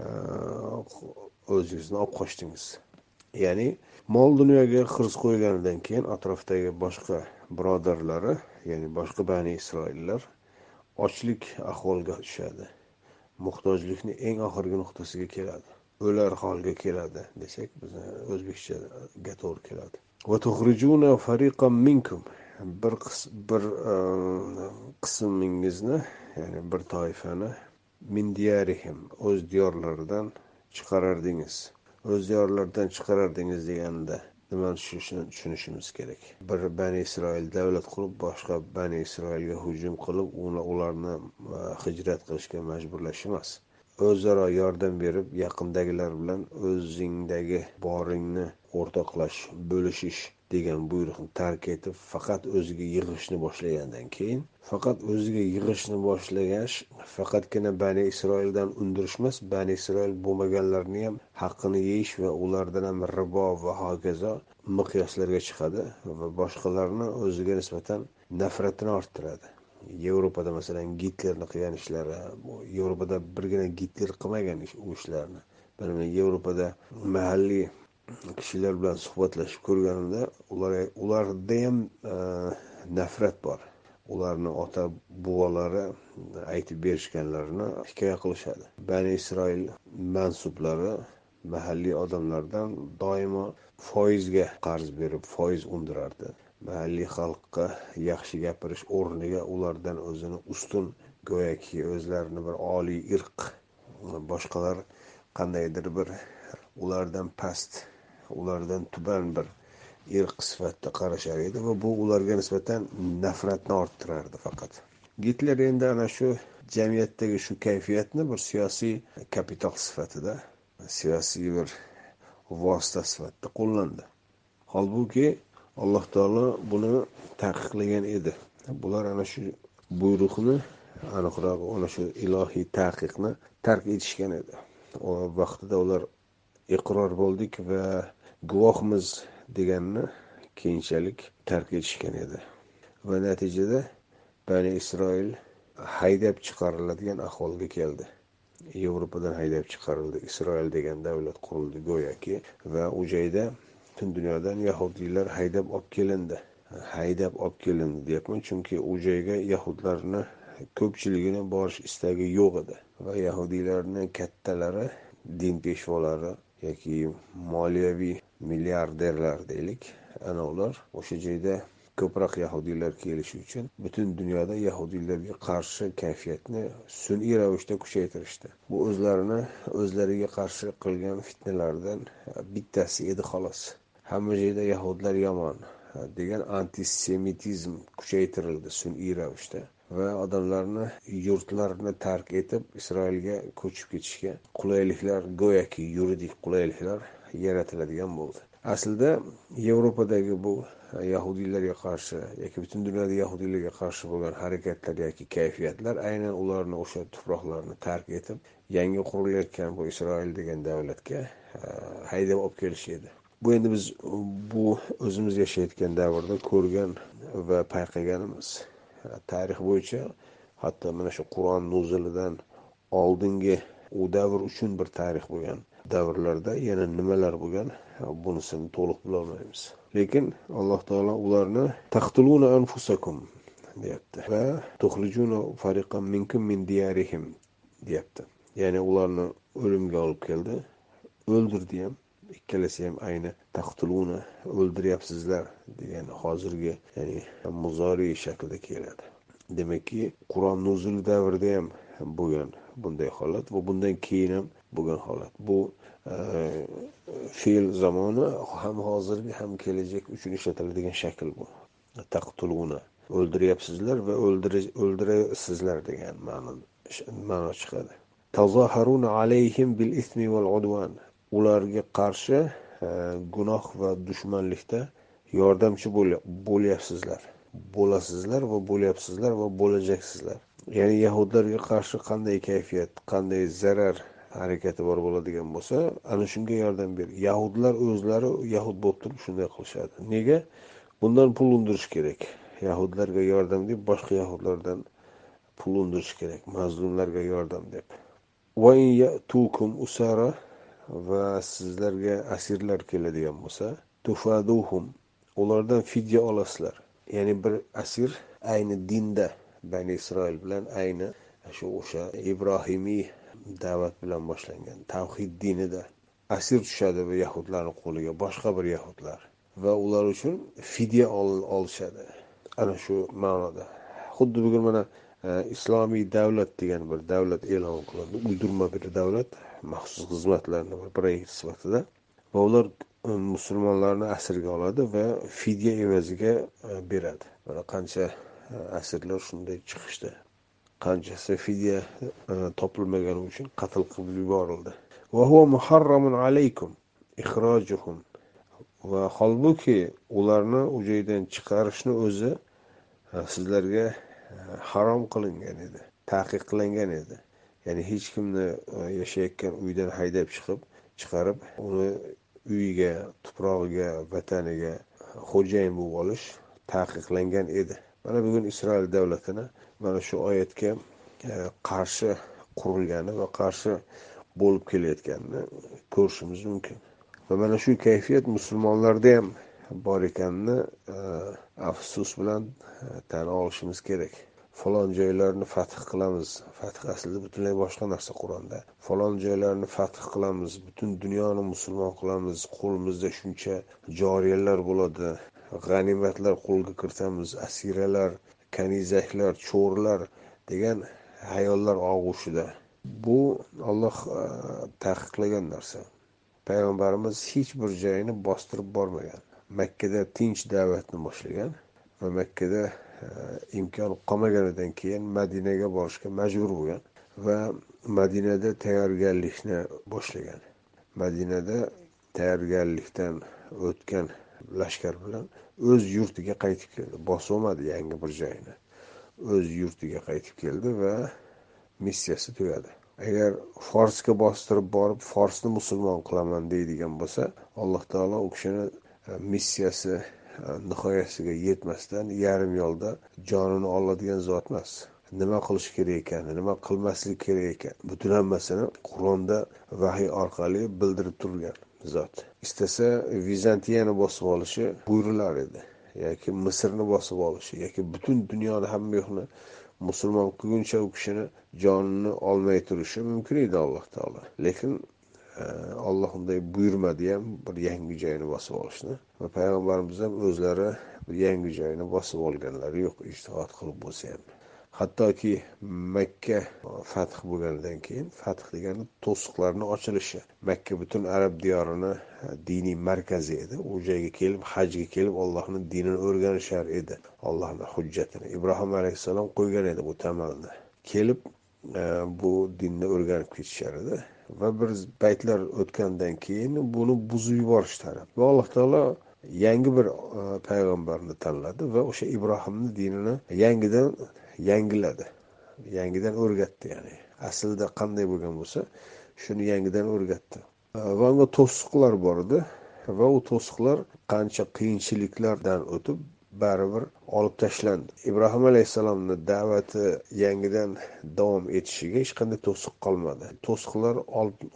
e, o'zingizni olib qochdingiz. Ya'ni mol dunyoga hirs qo'yganidan keyin atrofdagi boshqa birodarlari ya'ni boshqa bani isroillar ochlik ahvolga tushadi. Muhtojlikni eng oxirgi nuqtasiga keladi. O'lar holga keladi desak bizni o'zbekchaga to'g'ri keladi. Minkum. Bir bir e, qismingizni ya'ni bir toifani min diyarihim o'z diyorlaridan chiqarardingiz. O'z diyorlaridan chiqarardingiz deganda nimani tushunishimiz kerak? Bir bani isroil davlat qurib boshqa bani isroilga hujum qilib ularni e, hijrat qilishga majburlash emas o'zaro yordam berib yaqindagilar bilan o'zingdagi boringni o'rtoqlash bo'lishish degan buyruqni tark etib faqat o'ziga yig'ishni boshlagandan keyin faqat o'ziga yig'ishni boshlagach faqatgina bani isroildan undirish emas bani isroil bo'lmaganlarni ham haqqini yeyish va ulardan ham ribo va hokazo miqyoslarga chiqadi va boshqalarni o'ziga nisbatan nafratini orttiradi. Yevropada masalan gitlerni qilgan ishlari yevropada birgina gitler qilmagan u ishlarni. Yevropada mahalliy kishilar bilan suhbatlashib ko'rganimda ular ularda ham e, nafrat bor. Ularni ota bobolari aytib berishganlarini hikoya qilishadi. Bani isroil mansublari mahalliy odamlardan doimo foizga qarz berib foiz undirardi. Mahalliy xalqqa yaxshi gapirish o'rniga ulardan o'zini ustun go'yoki o'zlarini bir oliy irq boshqalar qandaydir bir ulardan past ulardan tuban bir irq sifatida qarashar edi va bu ularga nisbatan nafratni orttirardi faqat. Gitler endi ana shu jamiyatdagi shu kayfiyatni bir siyosiy kapital sifatida siyosiy bir vosita sifatida qo'llandi. Holbuki alloh taolo buni taqiqlagan edi. Bular ana shu buyruqni aniqrog'i ana shu ilohiy taqiqni tark etishgan edi. Vaqtida ular iqror bo'ldik va guvohmiz deganni keyinchalik tark etishgan edi. Va natijada bani isroil haydab chiqariladigan ahvolga keldi. Yevropadan haydab chiqarildi. Isroil degan davlat qurildi go'yoki va u joyda butun dunyodan yahudiylar haydab olib kelindi. Haydab olib kelindi deyapman chunki u joyga yahudlarni ko'pchiligini borish istagi yo'q edi. Va yahudiylarni kattalari din peshvolari yoki moliyaviy milliarderlar deylik ana ular o'sha joyda ko'proq yahudiylar kelishi uchun butun dunyoda yahudiylarga qarshi kayfiyatni sun'iy ravishda kuchaytirishdi. Bu o'zlarini o'zlariga qarshi qilgan fitnalardan bittasi edi xolos. Hamma joyda yahudlar yomon degan antisemitizm kuchaytirildi sun'iy ravishda va odamlarni yurtlarini tark etib isroilga ko'chib ketishga qulayliklar go'yoki yuridik qulayliklar yaratiladigan bo'ldi. Aslida yevropadagi bu yahudiylarga qarshi yoki butun dunyoda yahudiylarga qarshi bo'lgan harakatlar yoki kayfiyatlar aynan ularni o'sha tuproqlarni tark etib yangi qurilayotgan bu isroil degan davlatga e, haydab olib kelish edi. Bu endi biz bu o'zimiz yashayotgan davrda ko'rgan va payqaganimiz. E, tarix bo'yicha hatto mana shu qur'on nuzulidan oldingi u davr uchun bir tarix bo'lgan davrlarda yana nimalar bo'lgan bunisini to'liq bilolmaymiz. Lekin alloh taolo ularni taxtuluna anfusakum deyapti va tuxlijuna fariqan minkum min diyarihim deyapti. Ya'ni ularni o'limga olib keldi. O'ldirdi ham ikkalasi ham ayni taxtuluna o'ldiryapsizlar degan hozirgi ya'ni muzoriy shaklda keladi. Demakki qur'on nuzul davrida ham bo'lgan bunday holat va bundan keyin ham bo'lgan holat. Bu e, fe'l zamoni ham hozirgi ham kelajak uchun ishlatiladigan shakl bu. Taqtuluna. O'ldiryapsizlar va o'ldirasizlar degan ma'no chiqadi. Tazoharuna alayhim bil ismi val udvan. Ularga qarshi e, gunoh va dushmanlikda yordamchi bo'lyapsizlar. Bo'lasizlar va bo'lyapsizlar va bo'lajaksizlar. Ya'ni yahudlarga qarshi qanday kayfiyat qanday zarar harakati bor bo'ladigan bo'lsa ana shunga yordam ber. Yahudlar o'zlari yahud bo'lib turib shunday qilishadi. Nega? Bundan pul undirish kerak. Yahudlarga yordam deb boshqa yahudlardan pul undirish kerak. Mazlumlarga yordam deb. Usara va sizlarga asirlar keladigan bo'lsa tufaduhum. Ulardan fidya olasizlar. Ya'ni bir asir ayni dinda bani isroil bilan ayni shu o'sha ibrohimiy da'vat bilan boshlangan. Tavhid dinida asir tushadi bu yahudlarni qo'liga boshqa bir yahudlar. Va ular uchun fidya olishadi. Ana shu ma'noda. Xuddi bugun mana e, islomiy davlat degan bir davlat e'lon qilindi. Uydirma bir davlat maxsus xizmatlarni bir proyekt sifatida. Va ular e, musulmonlarni asirga oladi va fidya evaziga e, beradi. Mana qancha asirlar shunday chiqishdi. Qanchasi fidya e, topilmagani uchun qatl qilib yuborildi. Va holbuki ularni u joydan chiqarishni o'zi e, sizlarga e, harom qilingan edi taqiqlangan edi. Ya'ni hech kimni yashayotgan uydan haydab chiqib chiqarib uni uyiga tuprog'iga vataniga xo'jayin bo'lib olish taqiqlangan edi. Mana bugun isroil davlatini mana shu oyatga e, qarshi qurilgani va qarshi bo'lib kelayotganini ko'rishimiz mumkin. Va mana shu kayfiyat musulmonlarda ham bor ekanini e, afsus bilan e, tan olishimiz kerak. Falon joylarni fath qilamiz. Fath aslida butunlay boshqa narsa qur'onda. Falon joylarni fath qilamiz. Butun dunyoni musulmon qilamiz. Qo'limizda shuncha joriyalar bo'ladi. G'animatlar qo'lga kiritamiz asiralar kanizaklar cho'rlar degan hayollar og'ushida. Bu olloh e, taqiqlagan narsa. Payg'ambarimiz hech bir joyni bostirib bormagan. Makkada tinch da'vatni boshlagan va makkada e, imkon qolmaganidan keyin madinaga borishga majbur bo'lgan va madinada tayyorgarlikni boshlagan. Madinada tayyorgarlikdan o'tgan lashkar bilan o'z yurtiga qaytib keldi. Bosolmadi yangi bir joyni. O'z yurtiga qaytib keldi va missiyasi tugadi. Agar forsga bostirib borib forsni musulmon qilaman deydigan bo'lsa alloh taolo u kishini e, missiyasi e, nihoyasiga yetmasdan yarim yo'lda jonini oladigan zot emas. Nima qilish kerak ekani nima qilmaslik kerak ekan butun hammasini qur'onda vahiy orqali bildirib turgan. Zot. Istasa vizantiyani bosib olishi buyurilar edi. Yoki misrni bosib olishi yoki butun dunyoni hamma yoqni musulmon qilguncha u kishini jonini olmay turishi mumkin edi alloh taolo. Lekin e, olloh unday buyurmadi ham bir yangi joyni bosib olishni va payg'ambarimiz ham o'zlari bir yangi joyni bosib olganlari yo'q ijtihod qilib bo'lsa ham. Hattoki makka fath bo'lganidan keyin fath degani to'siqlarni ochilishi makka butun arab diyorini diniy markazi edi. U joyga kelib hajga kelib ollohni dinini o'rganishar edi. Ollohni hujjatini ibrohim alayhissalom qo'ygan edi bu tamalni. Kelib e, bu dinni o'rganib ketishar edi. Va bir paytlar o'tgandan keyin buni buzib yuborishdi va alloh taolo yangi bir payg'ambarni tanladi va o'sha ibrohimni dinini yangidan yangiladi. Yangidan o'rgatdi ya'ni. Aslida qanday bo'lgan bo'lsa shuni yangidan o'rgatdi. Va unga to'siqlar bor edi. Va u to'siqlar qancha qiyinchiliklardan o'tib baribir olib tashlandi. Ibrohim alayhissalomni da'vati yangidan davom etishiga hech qanday to'siq qolmadi. To'siqlar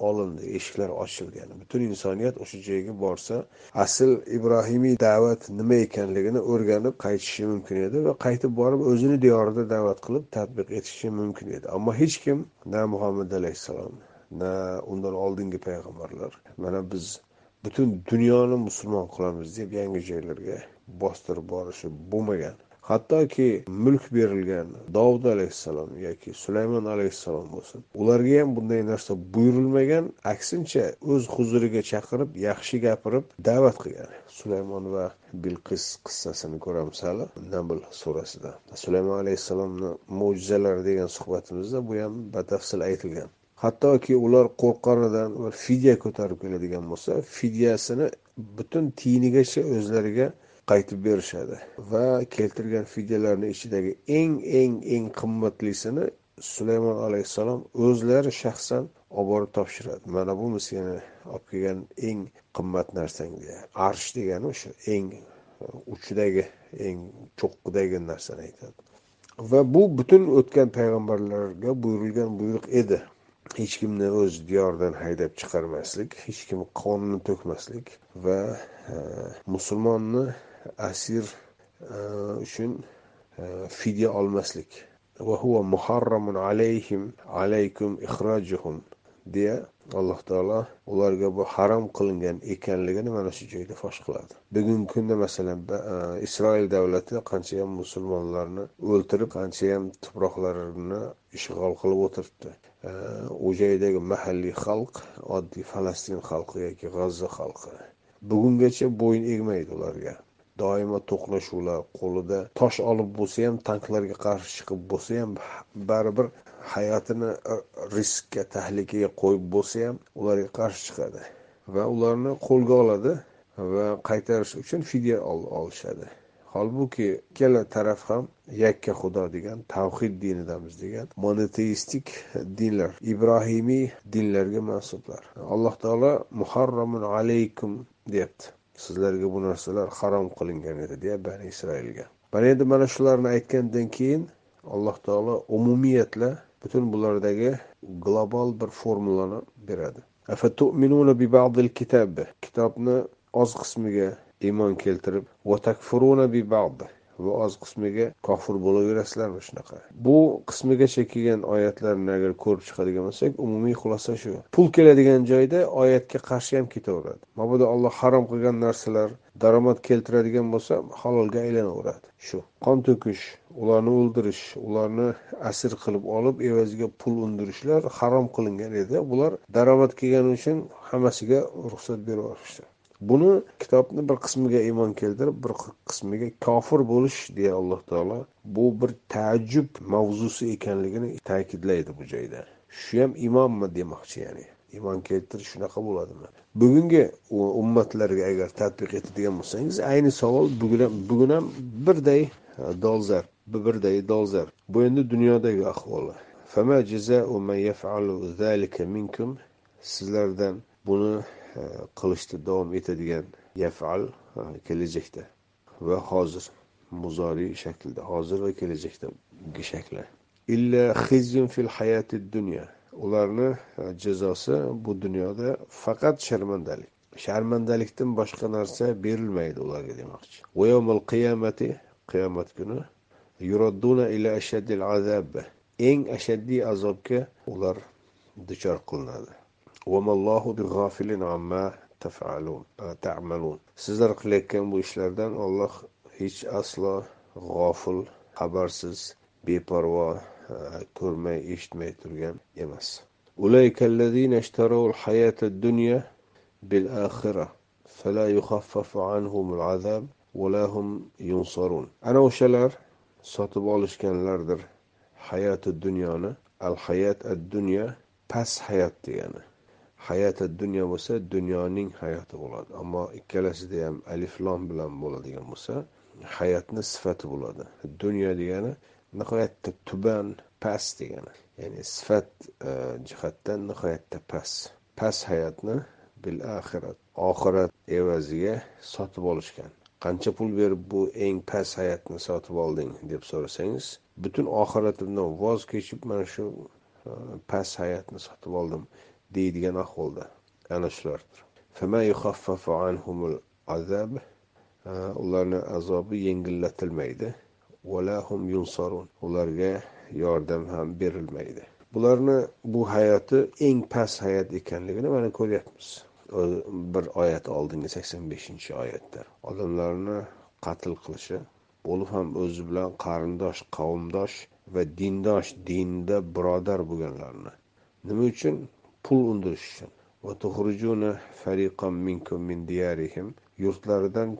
olindi eshiklar ochildi ya'ni butun insoniyat o'sha joyga borsa asl ibrohimiy da'vat nima ekanligini o'rganib qaytishi mumkin edi va qaytib borib o'zini diyorida da'vat qilib tadbiq etishi mumkin edi. Ammo hech kim na muhammad alayhissalom na undan oldingi payg'ambarlar mana biz butun dunyoni musulmon qilamiz deb yangi joylarga bostirib borishi bo'lmagan. Hattoki mulk berilgan dovud alayhissalom yoki sulaymon alayhissalom bo'lsin ularga ham bunday narsa buyurilmagan. Aksincha o'z huzuriga chaqirib yaxshi gapirib da'vat qilgan. Sulaymon va bilqis qissasini ko'ramiz hali nabl surasida. Sulaymon alayhissalomni mo'jizalari degan suhbatimizda bu ham batafsil aytilgan. Hattoki ular qo'rqqanidan fidya ko'tarib keladigan bo'lsa fidyasini butun tiyinigacha o'zlariga qaytib berishadi. Va keltirgan fidyalarni ichidagi eng eng eng qimmatlisini sulaymon alayhissalom o'zlari shaxsan olib borib topshiradi. Mana bu seni olib kelgan eng qimmat narsang deyadi arsh degani o'sha eng uchidagi eng cho'qqidagi narsani aytadi. Va bu butun o'tgan payg'ambarlarga buyurilgan buyruq edi. Hech kimni o'z diyoridan haydab chiqarmaslik hech kim qonini to'kmaslik va e, musulmonni asir e, uchun e, fidya olmaslik. Va muharramun alayhim alaykum ixrojuhum deya alloh taolo ularga bu harom qilingan ekanligini mana shu joyda fosh qiladi. Bugungi kunda masalan e, isroil davlati qanchayam musulmonlarni o'ltirib qanchayam tuproqlarini ishg'ol qilib o'tiribdi. U joydagi mahalliy xalq oddiy falastin xalqi yoki g'azza xalqi. Bugungacha bo'yin egmaydi ularga. Doimo to'qnashuvlar qo'lida. Tosh olib bo'lsa ham tanklarga qarshi chiqib bo'lsa ham baribir hayotini riskka tahlikaga qo'yib bo'lsa ham ularga qarshi chiqadi va ularni qo'lga oladi va qaytarish uchun fidya olishadi. Holbuki ikkala taraf ham yakka xudo degan tavhid dinidamiz degan monoteistik dinlar ibrohimiy dinlarga mansublar. Alloh taolo muharramun alaykum deyapti. Sizlarga bu narsalar harom qilingan edi deya bani isroilga. Mana endi mana shularni aytgandan keyin alloh taolo umumiyatla butun bulardagi global bir formulani beradi. Kitobni oz qismiga iymon keltirib va oz qismiga kofir bo'laverasizlarmi shunaqa. Bu qismigacha kelgan oyatlarni agar ko'rib chiqadigan bo'lsak umumiy xulosa shu. Pul keladigan joyda oyatga qarshi ham ketaveradi. Mabodo olloh harom qilgan narsalar daromad keltiradigan bo'lsa halolga aylanaveradi. Shu. Qon to'kish ularni o'ldirish ularni asir qilib olib evaziga pul undirishlar harom qilingan edi. Bular daromad kelgani uchun hammasiga ruxsat berib yuborishdi buni kitobni bir qismiga iymon keltirib bir qismiga kofir bo'lish deya alloh taolo bu bir taajjub mavzusi ekanligini ta'kidlaydi bu joyda. Shu ham imonmi demoqchi ya'ni. Iymon keltirish shunaqa bo'ladimi? Bugungi ummatlarga agar tadbiq etadigan bo'lsangiz ayni savol bugun ham bugun ham birday dolzarb birday dolzarb. Bu endi dunyodagi ahvol sizlardan buni E, qilishda davom etadigan yafal e, kelajakda va hozir muzoriy shaklda hozir va kelajakdagi shakli illa xizyun fil hayati dunya. Ularni e, jazosi bu dunyoda faqat sharmandalik. Sharmandalikdan boshqa narsa berilmaydi ularga demoqchi. Qiyamati qiyomat kuni yuradduna ila ashaddil azab. Eng ashaddiy azobga ular duchor qilinadi. Sizlar qilayotgan bu ishlardan Alloh hech aslo g'ofil xabarsiz beparvo ko'rmay eshitmay turgan emas. ana o'shalar sotib olishganlardir. Hayoti dunyoni al hayat ad dunyo past hayot degani. Hayati dunyo bo'lsa dunyoning hayoti bo'ladi. Ammo ikkalasida ham aliflom bilan bo'ladigan bo'lsa hayotni sifati bo'ladi. Dunyo degani nihoyatda tuban past degani. Ya'ni sifat e, jihatdan nihoyatda past. Past hayotni bil oxirat oxirat evaziga sotib olishgan. Qancha pul berib bu eng past hayotni sotib olding deb so'rasangiz butun oxiratimdan voz kechib mana shu e, past hayotni sotib oldim deydigan ahvolda. Ana shulardir. Ularni azobi yengillatilmaydi. Ularga yordam ham berilmaydi. Bularni bu hayoti eng past hayot ekanligini mana ko'ryapmiz. Bir oyat oldingi sakson beshinchi oyatda odamlarni qatl qilishi bo'lib ham o'zi bilan qarindosh qavmdosh va dindosh dinda birodar bo'lganlarni. Nima uchun? Pul undirish uchun. Yurtlaridan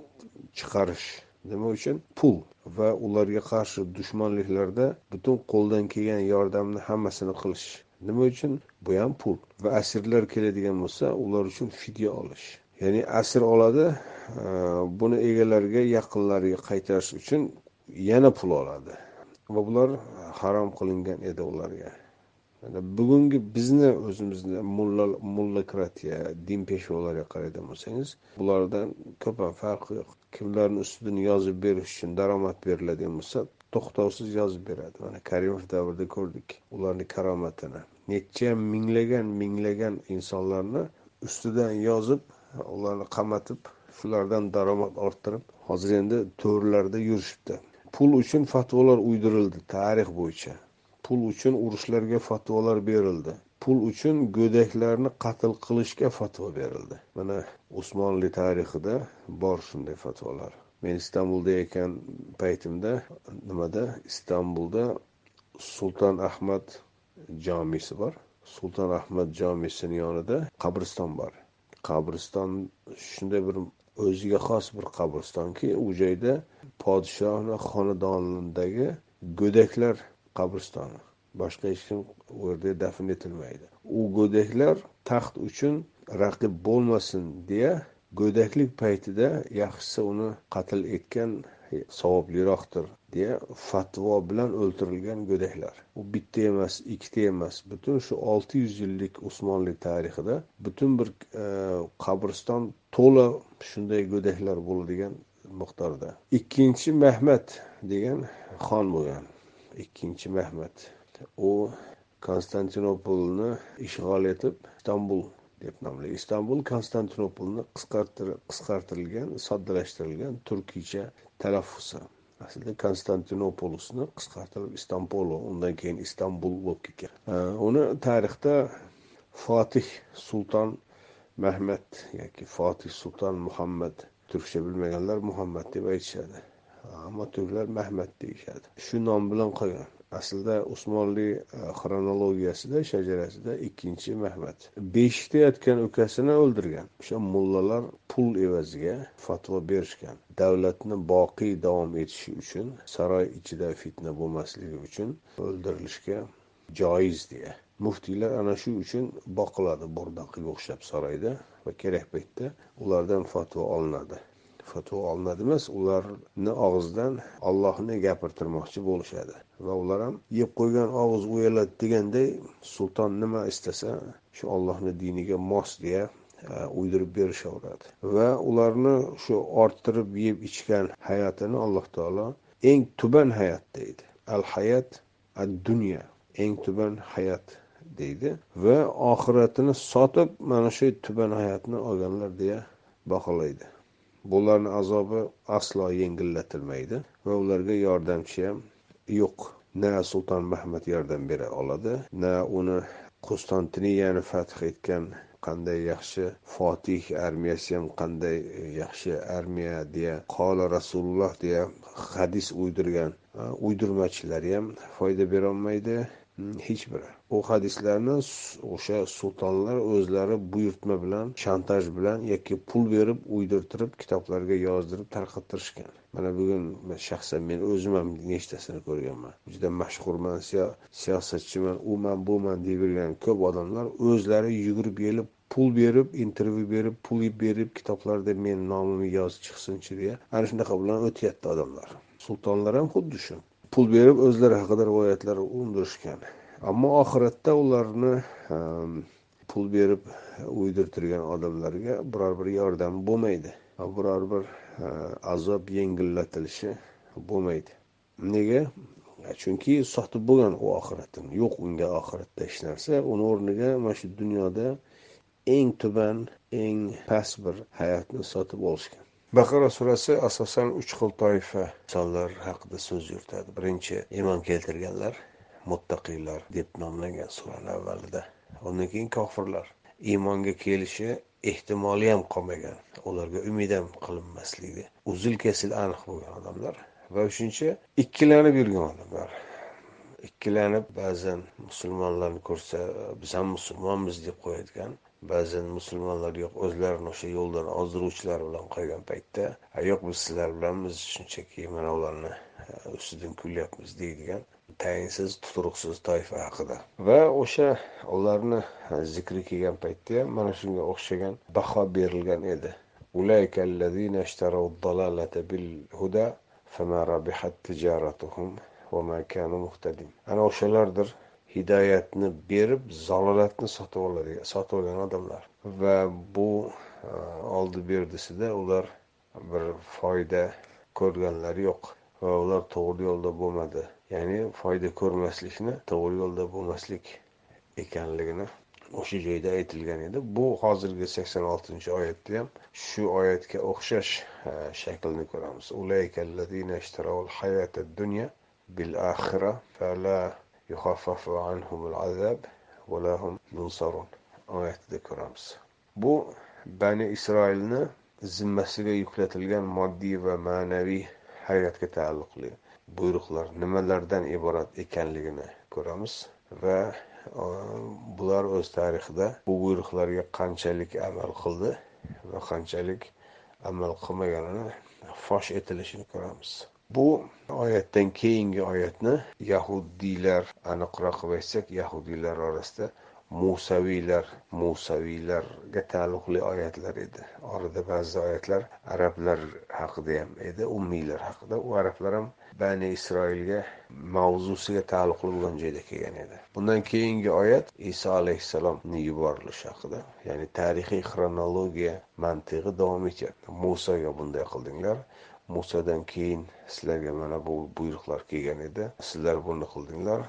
chiqarish nima uchun? Pul. Va ularga qarshi dushmanliklarda butun qo'ldan kelgan yordamni hammasini qilish nima uchun? Bu ham pul. Va asirlar keladigan bo'lsa ular uchun fidya olish. Ya'ni asir oladi e, buni egalariga yaqinlariga qaytarish uchun yana pul oladi. Va bular harom qilingan edi ularga. Bugungi bizni o'zimizni mulla mullokratiya din peshvolariga qaraydigan bo'lsangiz bulardan ko'p ham farqi yo'q kimlarni ustidan yozib berish uchun daromad beriladigan bo'lsa to'xtovsiz yozib beradi mana karimov davrida ko'rdik ularni karomatini necha minglagan minglagan insonlarni ustidan yozib ularni qamatib shulardan daromad orttirib hozir endi to'rlarda yurishibdi pul uchun fatvolar uydirildi tarix bo'yicha pul uchun urushlarga fatvolar berildi. Pul uchun go'daklarni qatl qilishga fatvo berildi. Mana usmonli tarixida bor shunday fatvolar. Men istanbulda ekan paytimda nimada? Istanbulda sulton ahmad jomisi bor. Sulton ahmad jomisini yonida qabriston bor. Qabriston shunday bir o'ziga xos bir qabristonki u joyda podshohni xonadonidagi go'daklar qabristoni. Boshqa hech kim u yerda dafn etilmaydi. U go'daklar taxt uchun raqib bo'lmasin deya go'daklik paytida yaxshisi uni qatl etgan savobliroqdir deya fatvo bilan o'ldirilgan go'daklar. U bitta emas ikkita emas. Butun shu olti yuz yillik usmonli tarixida butun bir e, qabriston to'la shunday go'daklar bo'ladigan miqdorda. Ikkinchi mahmad degan xon bo'lgan. Ikkinchi mahmad u konstantinopolni ishg'ol etib istanbul deb nomlagan istanbul konstantinopolni qisqartirilgan soddalashtirilgan turkiycha talaffuzi. Aslida konstantinopolisni qisqartirib istanbul undan keyin istanbul bo'lib ketgan. Uni tarixda fotih sulton mahmad yoki fotih sulton muhammad turkcha bilmaganlar muhammad deb aytishadi. Ammo turklar mahmad deyishadi. Shu nom bilan qolgan. Aslida usmonli e, xronologiyasida shajarasida ikkinchi mahmad beshikda yotgan ukasini o'ldirgan. O'sha mullalar pul evaziga fatvo berishgan. Davlatni boqiy davom etishi uchun saroy ichida fitna bo'lmasligi uchun o'ldirilishga joiz deya. Muftiylar ana shu uchun boqiladi bo'rdoqiga o'xshab saroyda va kerak paytda ulardan fatvo olinadi. Fatvo olinadi emas ularni og'zidan ollohni gapirtirmoqchi bo'lishadi. Va ular ham yeb qo'ygan og'iz o'yaladi deganday sulton nima istasa shu ollohni diniga mos deya o'ydirib uydirib berishaveradi. Va ularni shu orttirib yeb ichgan hayotini alloh taolo eng tuban hayot deydi. Al hayat ad dunya eng tuban hayot deydi. Va oxiratini sotib mana shu tuban hayotni olganlar deya baholaydi. Bularni azobi aslo yengillatilmaydi va ularga yordamchi ham yo'q. Na sulton mahmad yordam bera oladi na uni konstantiniyani fath etgan qanday yaxshi fotih armiyasi ham qanday yaxshi armiya deya qola rasululloh deya hadis uydirgan uydirmachilar ham foyda berolmaydi hmm, hech biri. Bu hadislarni o'sha sultonlar o'zlari buyurtma bilan shantaj bilan yoki pul berib uydirtirib kitoblarga yozdirib tarqattirishgan. Mana bugun shaxsan men o'zim ham nechtasini ko'rganman. Juda mashhurman siyosatchiman uman buman deyavergan ko'p odamlar o'zlari yugurib kelib pul berib intervyu berib pul berib kitoblarda meni nomimni yozib chiqsinchi deya ana shunaqa bilan o'tyapti odamlar. Sultonlar ham xuddi shu. Pul berib o'zlari haqida rivoyatlar undirishgan. Ammo oxiratda ularni ehm, pul berib uydirtirgan odamlarga biror bir yordam bo'lmaydi biror bir e, azob yengillatilishi bo'lmaydi. Nega? Chunki sotib bo'lgan u oxiratini yo'q unga oxiratda hech narsa. Uni o'rniga mana shu dunyoda eng tuban eng past bir hayotni sotib olishgan. Baqara surasi asosan uch xil toifa insonlar haqida so'z yuritadi. Birinchi iymon keltirganlar. Muttaqiylar deb nomlangan surani avvalida. Undan keyin kofirlar. Iymonga kelishi ehtimoli ham qolmagan. Ularga umid ham qilinmasligi uzil kesil aniq bo'lgan odamlar. Va uchinchi ikkilanib yurgan odamlar. Ikkilanib ba'zan musulmonlarni ko'rsa biz ham musulmonmiz deb qo'yadigan ba'zan musulmonlar yo'q o'zlarini o'sha yo'ldan ozdiruvchilar bilan qolgan paytda yo'q biz sizlar bilanmiz shunchaki mana ularni e, ustidan kulyapmiz deydigan tayinsiz tuturuqsiz toifa haqida. Va o'sha ularni zikri kelgan paytda ham mana shunga o'xshagan baho berilgan edi. Ana o'shalardir hidoyatni berib zalolatni sotib oladi sotib olgan odamlar. Va bu e, oldi berdisida ular bir foyda ko'rganlari yo'q va ular to'g'ri yo'lda bo'lmadi. Ya'ni foyda ko'rmaslikni to'g'ri yo'lda bo'lmaslik ekanligini o'sha joyda aytilgan edi. Bu hozirgi sakson oltinchi oyatda ham shu oyatga o'xshash e, shaklni ko'ramiz. Bil axira fala yuxaffafu anhumul azab va lahum yunsarun oyatida ko'ramiz. Bu bani isroilni zimmasiga yuklatilgan moddiy va ma'naviy hayotga taalluqli. Buyruqlar nimalardan iborat ekanligini ko'ramiz va e, bular o'z tarixida bu buyruqlarga qanchalik amal qildi va qanchalik amal qilmaganini fosh etilishini ko'ramiz. Bu oyatdan keyingi oyatni yahudiylar aniqroq qilib aytsak yahudiylar orasida musaviylar musaviylarga taalluqli oyatlar edi. Orada ba'zi oyatlar arablar haqida ham edi ummiylar haqida. U arablar ham bani isroilga mavzusiga taalluqli bo'lgan joyda kelgan edi. Bundan keyingi oyat iso alayhissalomni yuborilishi haqida ya'ni tarixiy xronologiya mantig'i davom etyapti. Musoga bunday qildinglar. Musodan keyin sizlarga mana bu buyruqlar kelgan edi. Sizlar buni qildinglar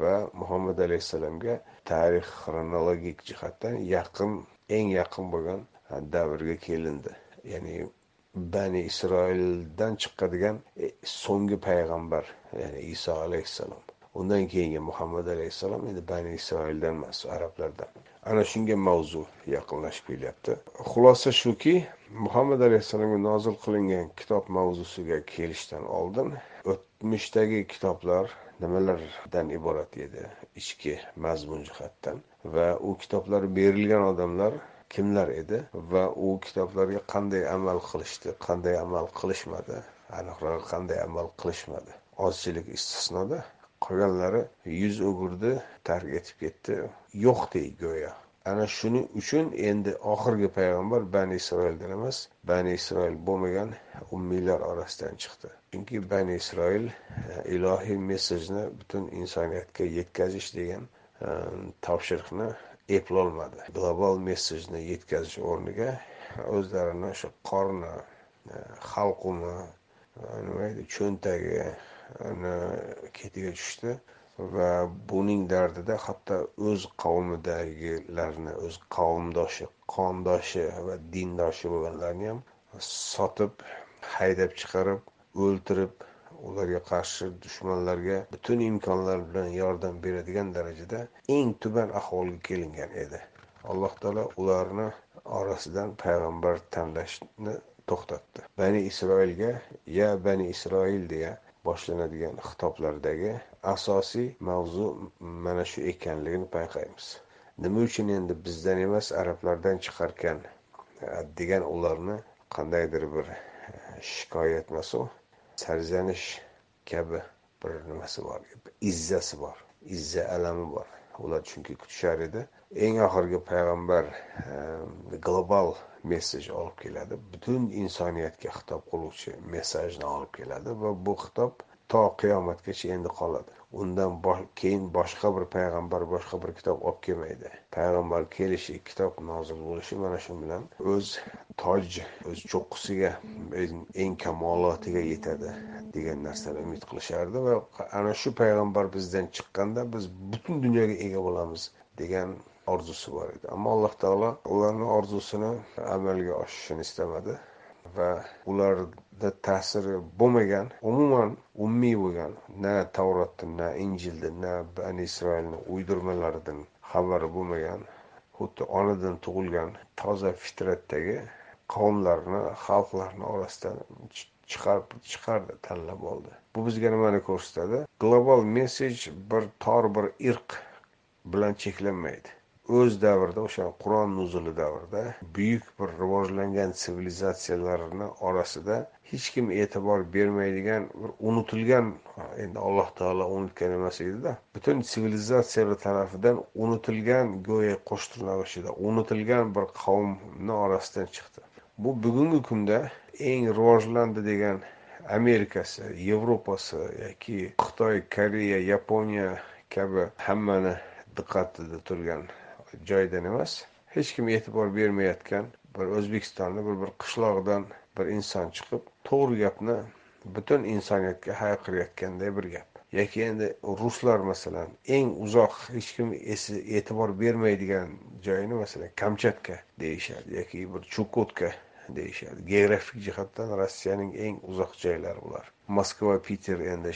va muhammad alayhissalomga tarix xronologik jihatdan yaqin eng yaqin bo'lgan davrga kelindi. Ya'ni bani isroildan chiqadigan e, so'nggi payg'ambar ya'ni iso alayhissalom. Undan keyingi muhammad alayhissalom endi bani isroildan emas arablardan. Ana shunga mavzu yaqinlashib kelyapti. Xulosa shuki muhammad alayhissalomga nozil qilingan kitob mavzusiga kelishdan oldin o'tmishdagi kitoblar nimalardan iborat edi ichki mazmun jihatdan? Va u kitoblar berilgan odamlar kimlar edi? Va u kitoblarga qanday amal qilishdi qanday amal qilishmadi? Aniqrog'i qanday amal qilishmadi? Ozchilik istisnoda qolganlari yuz o'girdi tark etib ketdi. Yo'qdek go'yo. Ana shuning uchun endi oxirgi payg'ambar bani isroildan emas bani isroil bo'lmagan ummiylar orasidan chiqdi. Chunki bani isroil e, ilohiy mesajni butun insoniyatga yetkazish degan e, topshiriqni eplolmadi. Global mesajni yetkazish o'rniga o'zlarini o'sha qorni e, xalqumi e, nima deydi cho'ntagi ketiga tushdi. Va buning dardida hatto o'z qavmidagilarni o'z qavmdoshi qondoshi va dindoshi bo'lganlarni ham sotib haydab chiqarib o'ltirib ularga qarshi dushmanlarga butun imkonlar bilan yordam beradigan darajada eng tuban ahvolga kelingan edi. Alloh taolo ularni orasidan payg'ambar tanlashni to'xtatdi. Bani isroilga ya bani isroil deya boshlanadigan xitoblardagi asosiy mavzu mana shu ekanligini payqaymiz. Nima uchun endi bizdan emas arablardan chiqarkan e, degan ularni qandaydir bir e, shikoyat emas u sarzanish kabi bir nimasi bor izzasi bor izza alami bor. Ular chunki kutishar edi. Eng oxirgi payg'ambar e, global messej olib keladi. Butun insoniyatga xitob qiluvchi messajni olib keladi va bu xitob to qiyomatgacha endi qoladi. Undan keyin boshqa bir payg'ambar boshqa bir kitob olib kelmaydi. Payg'ambar kelishi kitob nozil bo'lishi mana shu bilan o'z toj o'z cho'qqisiga eng kamolotiga yetadi degan narsani umid qilishardi va ana shu payg'ambar bizdan chiqqanda biz butun dunyoga ega bo'lamiz degan orzusi bor edi. Ammo alloh taolo ularni orzusini amalga oshishini istamadi va ularda ta'siri bo'lmagan umuman ummiy bo'lgan na tavrotdan na injildan na bani isroilni uydirmalaridan xabari bo'lmagan xuddi onadan tug'ilgan toza fitratdagi qavmlarni xalqlarni orasidan chiqarib chiqardi tanlab oldi. Bu bizga nimani ko'rsatadi? Global messej bir tor bir irq bilan cheklanmaydi. O'z davrida o'sha qur'on nuzuli davrida buyuk bir rivojlangan sivilizatsiyalarni orasida hech kim e'tibor bermaydigan bir unutilgan endi alloh taolo unutgan emas edida butun sivilizatsiyalar tarafidan unutilgan go'yo qo'shtirnoq ichida unutilgan bir qavmni orasidan chiqdi. Bu bugungi kunda eng rivojlandi degan amerikasi yevropasi yoki xitoy koreya yaponiya kabi hammani diqqatida turgan joydan emas. Hech kim e'tibor bermayotgan bir o'zbekistonni bir bir qishlog'idan bir inson chiqib to'g'ri gapni butun insoniyatga hayqirayotganday bir gap. Yoki endi ruslar masalan eng uzoq hech kim e'tibor bermaydigan joyini masalan kamchatka deyishadi yoki bir chukotka deyishadi. Geografik jihatdan rossiyaning eng uzoq joylari ular. Moskva piter endi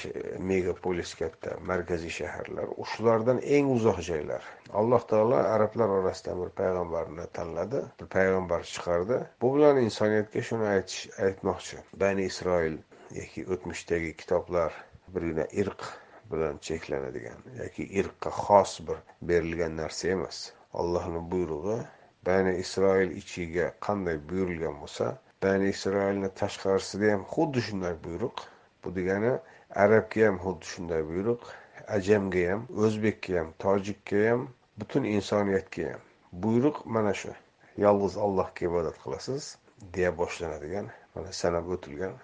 megapolis katta markaziy shaharlar. Shulardan eng uzoq joylar. Alloh taolo arablar orasidan bir payg'ambarni tanladi. Bir payg'ambar chiqardi. Bu bilan insoniyatga shuni aytish aytmoqchi. Bani isroil yoki o'tmishdagi kitoblar birgina irq bilan cheklanadigan yoki irqqa xos bir berilgan narsa emas. Allohni buyrug'i bani isroil ichiga qanday buyurilgan bo'lsa bani isroilni tashqarisida ham xuddi shunday buyruq bu degani arabga ham xuddi shunday buyruq ajamga ham o'zbekka ham tojikka ham butun insoniyatga ham. Buyruq mana shu. Yolg'iz allohga ibodat qilasiz deya boshlanadigan mana sanab o'tilgan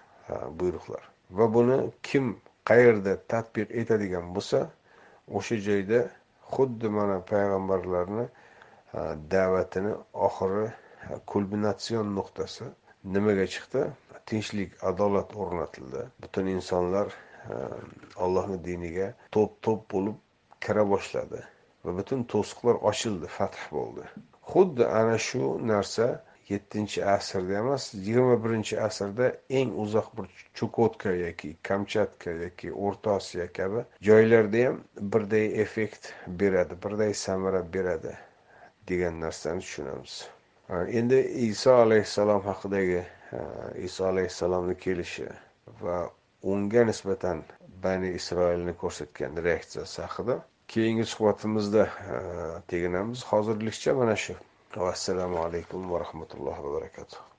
buyruqlar. Va buni kim qayerda tadbiq etadigan bo'lsa o'sha joyda xuddi mana payg'ambarlarni da'vatini oxiri kulminatsion nuqtasi nimaga chiqdi? Tinchlik adolat o'rnatildi. Butun insonlar allohni diniga to'p to'p bo'lib kira boshladi va butun to'siqlar ochildi fath bo'ldi. Xuddi ana shu narsa yettinchi asrda emas yigirma birinchi asrda eng uzoq bir chukotka yoki kamchatka yoki o'rta osiyo kabi joylarda ham birday effekt beradi birday samara beradi. Degan narsani tushunamiz. Endi iso alayhissalom haqidagi iso alayhissalomni kelishi va unga nisbatan bani isroilni ko'rsatgan reaksiyasi haqida keyingi suhbatimizda teginamiz. Hozirlikcha mana shu. Assalomu alaykum va rahmatullohi va barakatuh.